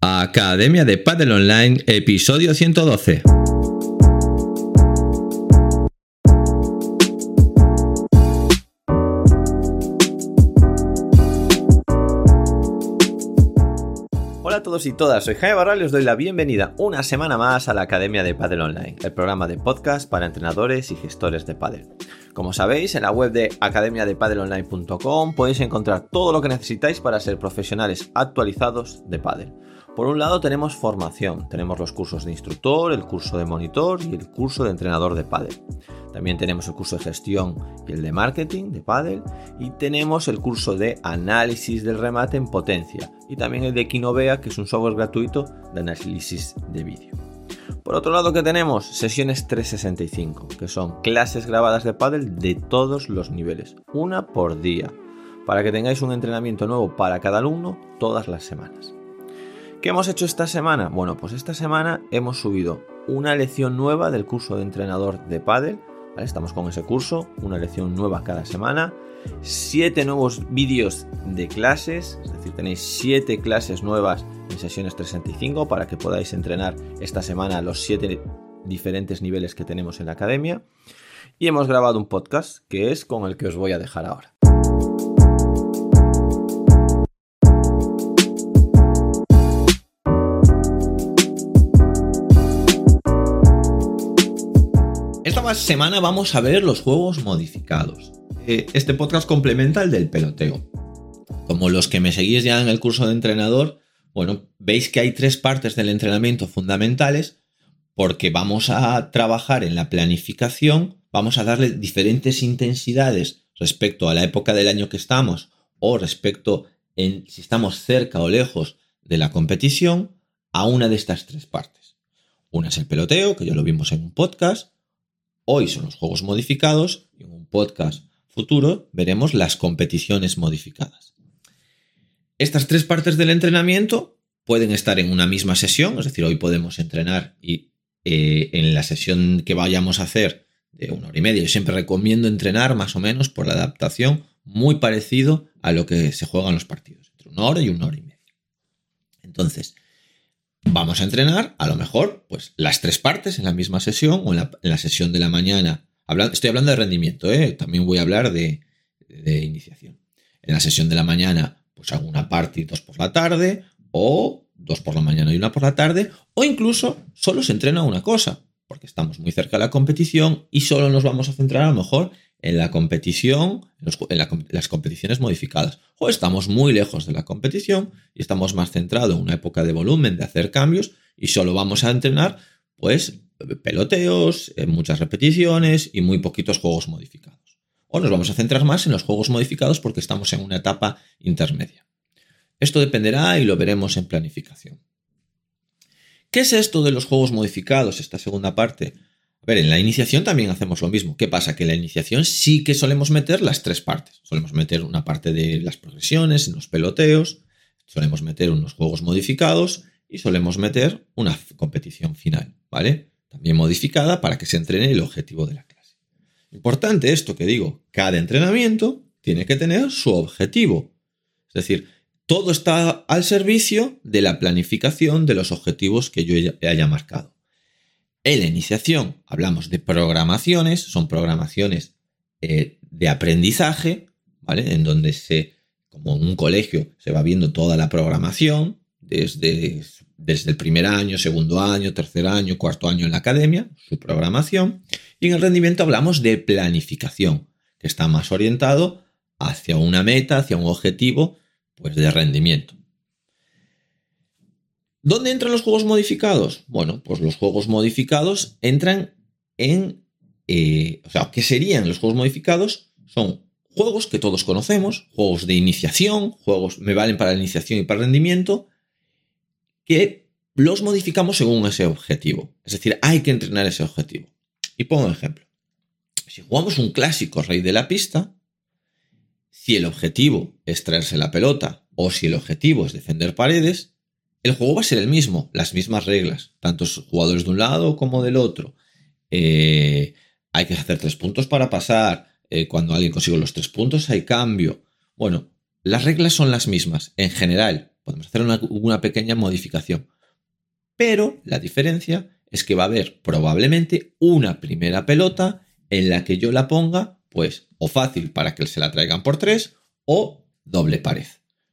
Academia de Padel Online, episodio 112. Hola a todos y todas, soy Jaime Barral y os doy la bienvenida una semana más a la Academia de Padel Online, el programa de podcast para entrenadores y gestores de padel. Como sabéis, en la web de academiadepadelonline.com podéis encontrar todo lo que necesitáis para ser profesionales actualizados de padel. Por un lado tenemos formación, tenemos los cursos de instructor, el curso de monitor y el curso de entrenador de pádel. También tenemos el curso de gestión y el de marketing de pádel y tenemos el curso de análisis del remate en potencia y también el de Kinovea, que es un software gratuito de análisis de vídeo. Por otro lado que tenemos sesiones 365, que son clases grabadas de pádel de todos los niveles, una por día, para que tengáis un entrenamiento nuevo para cada alumno todas las semanas. ¿Qué hemos hecho esta semana? Bueno, pues esta semana hemos subido una lección nueva del curso de entrenador de pádel. Estamos con ese curso, una lección nueva cada semana. Siete nuevos vídeos de clases, es decir, tenéis siete clases nuevas en sesiones 365 para que podáis entrenar esta semana los siete diferentes niveles que tenemos en la academia. Y hemos grabado un podcast que es con el que os voy a dejar ahora. Esta semana vamos a ver los juegos modificados. Eh, este podcast complementa el del peloteo. Como los que me seguís ya en el curso de entrenador, bueno, veis que hay tres partes del entrenamiento fundamentales porque vamos a trabajar en la planificación, vamos a darle diferentes intensidades respecto a la época del año que estamos o respecto en si estamos cerca o lejos de la competición a una de estas tres partes. Una es el peloteo, que ya lo vimos en un podcast, Hoy son los juegos modificados en un podcast futuro veremos las competiciones modificadas. Estas tres partes del entrenamiento pueden estar en una misma sesión, es decir, hoy podemos entrenar y eh, en la sesión que vayamos a hacer de una hora y media, yo siempre recomiendo entrenar más o menos por la adaptación muy parecido a lo que se juega en los partidos, entre una hora y una hora y media. Entonces, vamos a entrenar a lo mejor pues las tres partes en la misma sesión o en la, sesión de la mañana. Estoy hablando de rendimiento, ¿eh? también voy a hablar de, iniciación. En la sesión de la mañana pues hago una parte y dos por la tarde o dos por la mañana y una por la tarde o incluso solo se entrena una cosa porque estamos muy cerca de la competición y solo nos vamos a centrar a lo mejor en la competición, en, las competiciones modificadas. O estamos muy lejos de la competición y estamos más centrados en una época de volumen, de hacer cambios y solo vamos a entrenar, pues, peloteos, muchas repeticiones y muy poquitos juegos modificados. O nos vamos a centrar más en los juegos modificados porque estamos en una etapa intermedia. Esto dependerá y lo veremos en planificación. ¿Qué es esto de los juegos modificados, esta segunda parte? ver, en la iniciación también hacemos lo mismo. ¿Qué pasa? Que en la iniciación sí que solemos meter las tres partes. Solemos meter una parte de las progresiones, en los peloteos, solemos meter unos juegos modificados y solemos meter una competición final, ¿vale? También modificada para que se entrene el objetivo de la clase. Importante esto que digo, cada entrenamiento tiene que tener su objetivo. Es decir, todo está al servicio de la planificación de los objetivos que yo haya marcado. En la iniciación hablamos de programaciones, son programaciones eh, de aprendizaje, ¿vale? En donde se, como en un colegio, se va viendo toda la programación, desde, desde el primer año, segundo año, tercer año, cuarto año en la academia, su programación. Y en el rendimiento hablamos de planificación, que está más orientado hacia una meta, hacia un objetivo, pues de rendimiento. ¿Dónde entran los juegos modificados? Bueno, pues los juegos modificados entran en... Eh, o sea, ¿qué serían los juegos modificados? Son juegos que todos conocemos, juegos de iniciación, juegos me valen para la iniciación y para rendimiento, que los modificamos según ese objetivo. Es decir, hay que entrenar ese objetivo. Y pongo un ejemplo. Si jugamos un clásico rey de la pista, si el objetivo es traerse la pelota o si el objetivo es defender paredes, el juego va a ser el mismo, las mismas reglas, tantos jugadores de un lado como del otro. Eh, hay que hacer tres puntos para pasar. Eh, cuando alguien consigue los tres puntos hay cambio. Bueno, las reglas son las mismas. En general, podemos hacer una, pequeña modificación. Pero la diferencia es que va a haber probablemente una primera pelota en la que yo la ponga, pues, o fácil para que se la traigan por tres, o doble pared.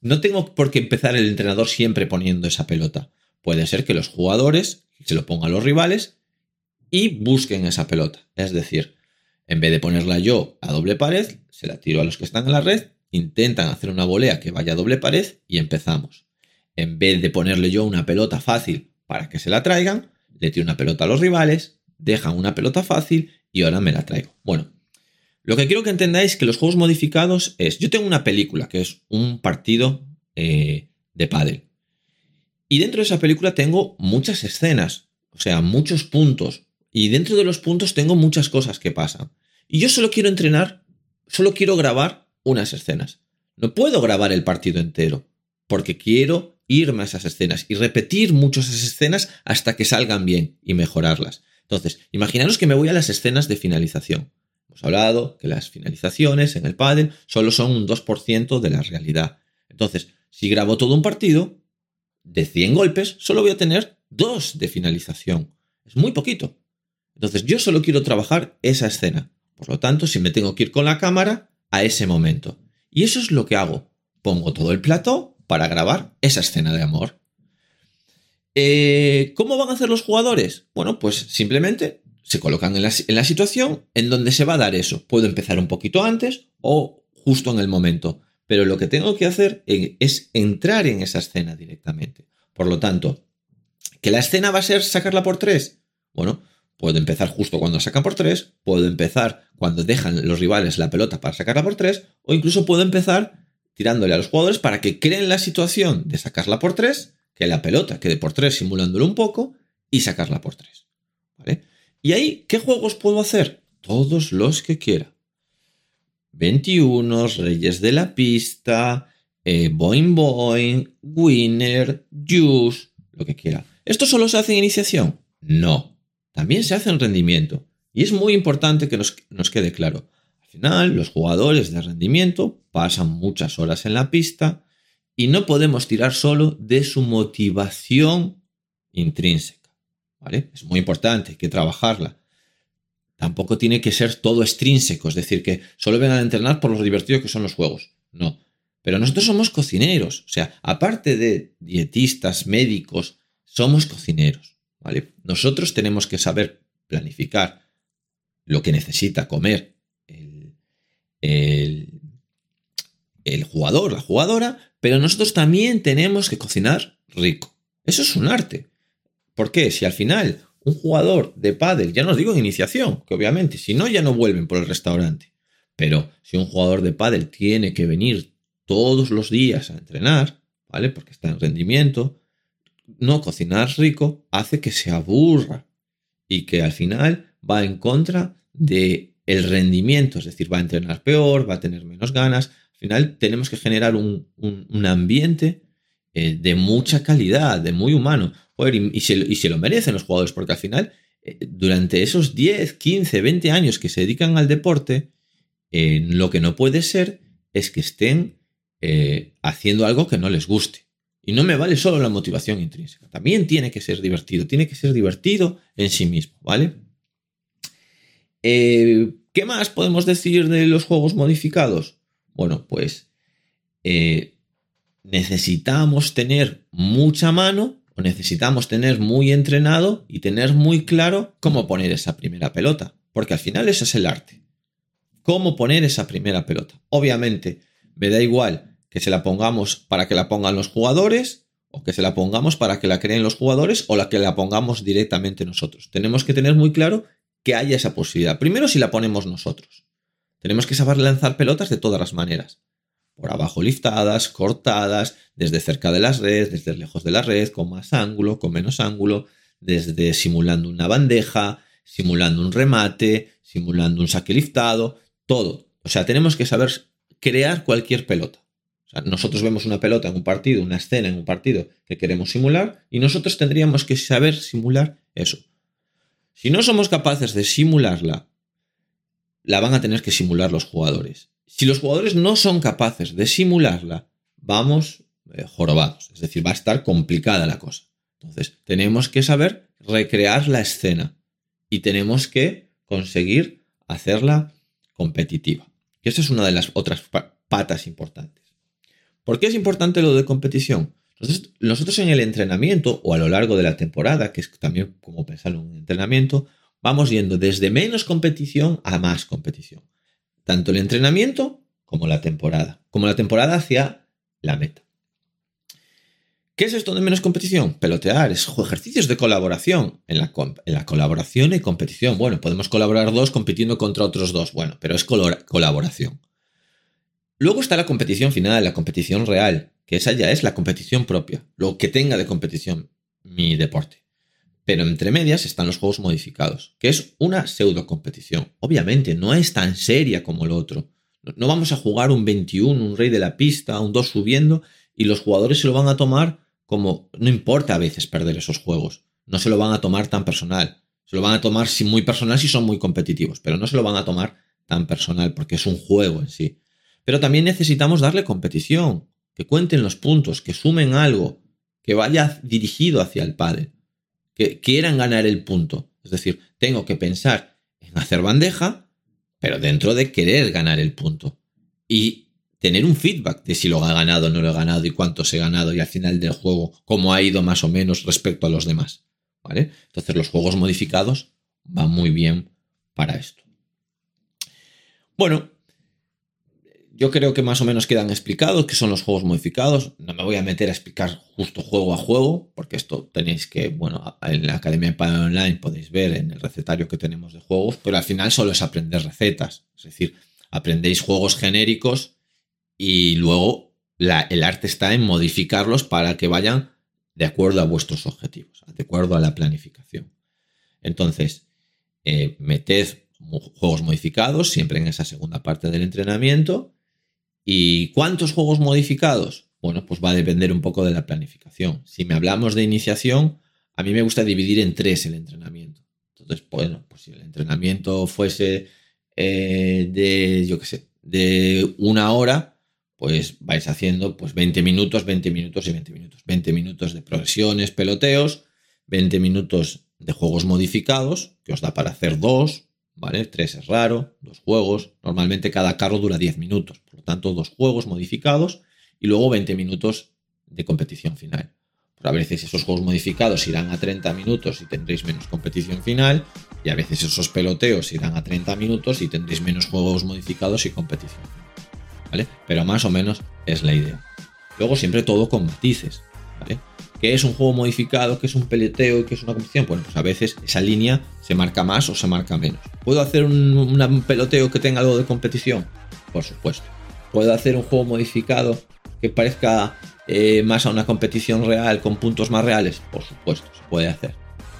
No tengo por qué empezar el entrenador siempre poniendo esa pelota. Puede ser que los jugadores se lo pongan los rivales y busquen esa pelota. Es decir, en vez de ponerla yo a doble pared, se la tiro a los que están en la red, intentan hacer una volea que vaya a doble pared y empezamos. En vez de ponerle yo una pelota fácil para que se la traigan, le tiro una pelota a los rivales, dejan una pelota fácil y ahora me la traigo. Bueno, lo que quiero que entendáis que los juegos modificados es, yo tengo una película que es un partido eh, de pádel. Y dentro de esa película tengo muchas escenas, o sea, muchos puntos, y dentro de los puntos tengo muchas cosas que pasan. Y yo solo quiero entrenar, solo quiero grabar unas escenas. No puedo grabar el partido entero, porque quiero irme a esas escenas y repetir muchas esas escenas hasta que salgan bien y mejorarlas. Entonces, imaginaros que me voy a las escenas de finalización. Hemos hablado que las finalizaciones en el pádel solo son un 2% de la realidad. Entonces, si grabo todo un partido, de 100 golpes, solo voy a tener dos de finalización. Es muy poquito. Entonces yo solo quiero trabajar esa escena. Por lo tanto, si me tengo que ir con la cámara a ese momento. Y eso es lo que hago. Pongo todo el plato para grabar esa escena de amor. Eh, ¿Cómo van a hacer los jugadores? Bueno, pues simplemente se colocan en la, en la situación en donde se va a dar eso. Puedo empezar un poquito antes o justo en el momento. Pero lo que tengo que hacer es entrar en esa escena directamente. Por lo tanto, ¿que la escena va a ser sacarla por tres? Bueno, Puedo empezar justo cuando sacan por 3, puedo empezar cuando dejan los rivales la pelota para sacarla por 3, o incluso puedo empezar tirándole a los jugadores para que creen la situación de sacarla por 3, que la pelota quede por 3 simulándolo un poco, y sacarla por 3. ¿Vale? Y ahí, ¿qué juegos puedo hacer? Todos los que quiera. 21, Reyes de la Pista, eh, Boing Boing, Winner, Juice, lo que quiera. ¿Esto solo se hace en iniciación? No también se hace en rendimiento. Y es muy importante que nos, quede claro. Al final, los jugadores de rendimiento pasan muchas horas en la pista y no podemos tirar solo de su motivación intrínseca. ¿vale? Es muy importante, hay que trabajarla. Tampoco tiene que ser todo extrínseco, es decir, que solo vengan a entrenar por lo divertido que son los juegos. No. Pero nosotros somos cocineros, o sea, aparte de dietistas, médicos, somos cocineros. Nosotros tenemos que saber planificar lo que necesita comer el, el, jugador, la jugadora, pero nosotros también tenemos que cocinar rico. Eso es un arte. ¿Por qué? Si al final un jugador de pádel, ya no digo en iniciación, que obviamente, si no ya no vuelven por el restaurante, pero si un jugador de pádel tiene que venir todos los días a entrenar, ¿vale? Porque está en rendimiento, no cocinar rico hace que se aburra y que al final va en contra de el rendimiento, es decir, va a entrenar peor, va a tener menos ganas. Al final tenemos que generar un, ambiente eh, de mucha calidad, de muy humano. y, se, lo merecen los jugadores, porque al final, eh, durante esos 10, 15, 20 años que se dedican al deporte, lo que no puede ser es que estén eh, haciendo algo que no les guste. Y no me vale solo la motivación intrínseca. También tiene que ser divertido. Tiene que ser divertido en sí mismo, ¿vale? Eh, ¿Qué más podemos decir de los juegos modificados? Bueno, pues eh, necesitamos tener mucha mano o necesitamos tener muy entrenado y tener muy claro cómo poner esa primera pelota. Porque al final ese es el arte. Cómo poner esa primera pelota. Obviamente, me da igual que se la pongamos para que la pongan los jugadores o que se la pongamos para que la creen los jugadores o la que la pongamos directamente nosotros. Tenemos que tener muy claro que haya esa posibilidad. Primero si la ponemos nosotros. Tenemos que saber lanzar pelotas de todas las maneras. Por abajo liftadas, cortadas, desde cerca de las redes, desde lejos de la red, con más ángulo, con menos ángulo, desde simulando una bandeja, simulando un remate, simulando un saque liftado, todo. O sea, tenemos que saber crear cualquier pelota nosotros vemos una pelota en un partido, una escena en un partido que queremos simular y nosotros tendríamos que saber simular eso. Si no somos capaces de simularla, la van a tener que simular los jugadores. Si los jugadores no son capaces de simularla, vamos eh, jorobados. Es decir, va a estar complicada la cosa. Entonces, tenemos que saber recrear la escena y tenemos que conseguir hacerla competitiva. Y esa es una de las otras patas importantes. ¿Por qué es importante lo de competición? Nosotros en el entrenamiento o a lo largo de la temporada, que es también como pensar en un entrenamiento, vamos yendo desde menos competición a más competición. Tanto el entrenamiento como la temporada. Como la temporada hacia la meta. ¿Qué es esto de menos competición? Pelotear, es ejercicios de colaboración. En la, en la, colaboración y competición. Bueno, podemos colaborar dos compitiendo contra otros dos. Bueno, pero es colaboración. Luego está la competición final, la competición real, que esa ya es la competición propia, lo que tenga de competición mi deporte. Pero entre medias están los juegos modificados, que es una pseudo competición. Obviamente no es tan seria como lo otro. No vamos a jugar un 21, un rey de la pista, un 2 subiendo, y los jugadores se lo van a tomar como, no importa a veces perder esos juegos, no se lo van a tomar tan personal. Se lo van a tomar muy personal si son muy competitivos, pero no se lo van a tomar tan personal porque es un juego en sí. Pero también necesitamos darle competición, que cuenten los puntos, que sumen algo, que vaya dirigido hacia el padre, que quieran ganar el punto. Es decir, tengo que pensar en hacer bandeja, pero dentro de querer ganar el punto. Y tener un feedback de si lo ha ganado o no lo ha ganado y cuánto se ha ganado y al final del juego cómo ha ido más o menos respecto a los demás. ¿Vale? Entonces los juegos modificados van muy bien para esto. Bueno, yo creo que más o menos quedan explicados qué son los juegos modificados. No me voy a meter a explicar justo juego a juego, porque esto tenéis que, bueno, en la Academia de Online podéis ver en el recetario que tenemos de juegos, pero al final solo es aprender recetas. Es decir, aprendéis juegos genéricos y luego el arte está en modificarlos para que vayan de acuerdo a vuestros objetivos, de acuerdo a la planificación. Entonces, eh, meted juegos modificados siempre en esa segunda parte del entrenamiento ¿Y cuántos juegos modificados? Bueno, pues va a depender un poco de la planificación. Si me hablamos de iniciación, a mí me gusta dividir en tres el entrenamiento. Entonces, bueno, pues si el entrenamiento fuese eh, de, yo qué sé, de una hora, pues vais haciendo pues 20 minutos, 20 minutos y 20 minutos. 20 minutos de progresiones, peloteos, 20 minutos de juegos modificados, que os da para hacer dos, ¿vale? Tres es raro, dos juegos. Normalmente cada carro dura 10 minutos, por lo tanto, dos juegos modificados y luego 20 minutos de competición final. Pues a veces esos juegos modificados irán a 30 minutos y tendréis menos competición final, y a veces esos peloteos irán a 30 minutos y tendréis menos juegos modificados y competición. ¿Vale? Pero más o menos es la idea. Luego siempre todo con matices. ¿Qué es un juego modificado? ¿Qué es un peleteo? ¿Y qué es una competición? Bueno, pues a veces esa línea se marca más o se marca menos. ¿Puedo hacer un, peloteo que tenga algo de competición? Por supuesto. ¿Puedo hacer un juego modificado que parezca eh, más a una competición real con puntos más reales? Por supuesto, se puede hacer.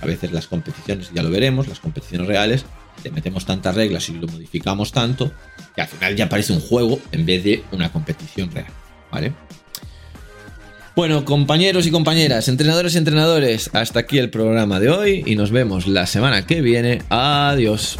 A veces las competiciones, ya lo veremos, las competiciones reales, le metemos tantas reglas y lo modificamos tanto que al final ya parece un juego en vez de una competición real. ¿Vale? Bueno, compañeros y compañeras, entrenadores y entrenadores, hasta aquí el programa de hoy y nos vemos la semana que viene. Adiós.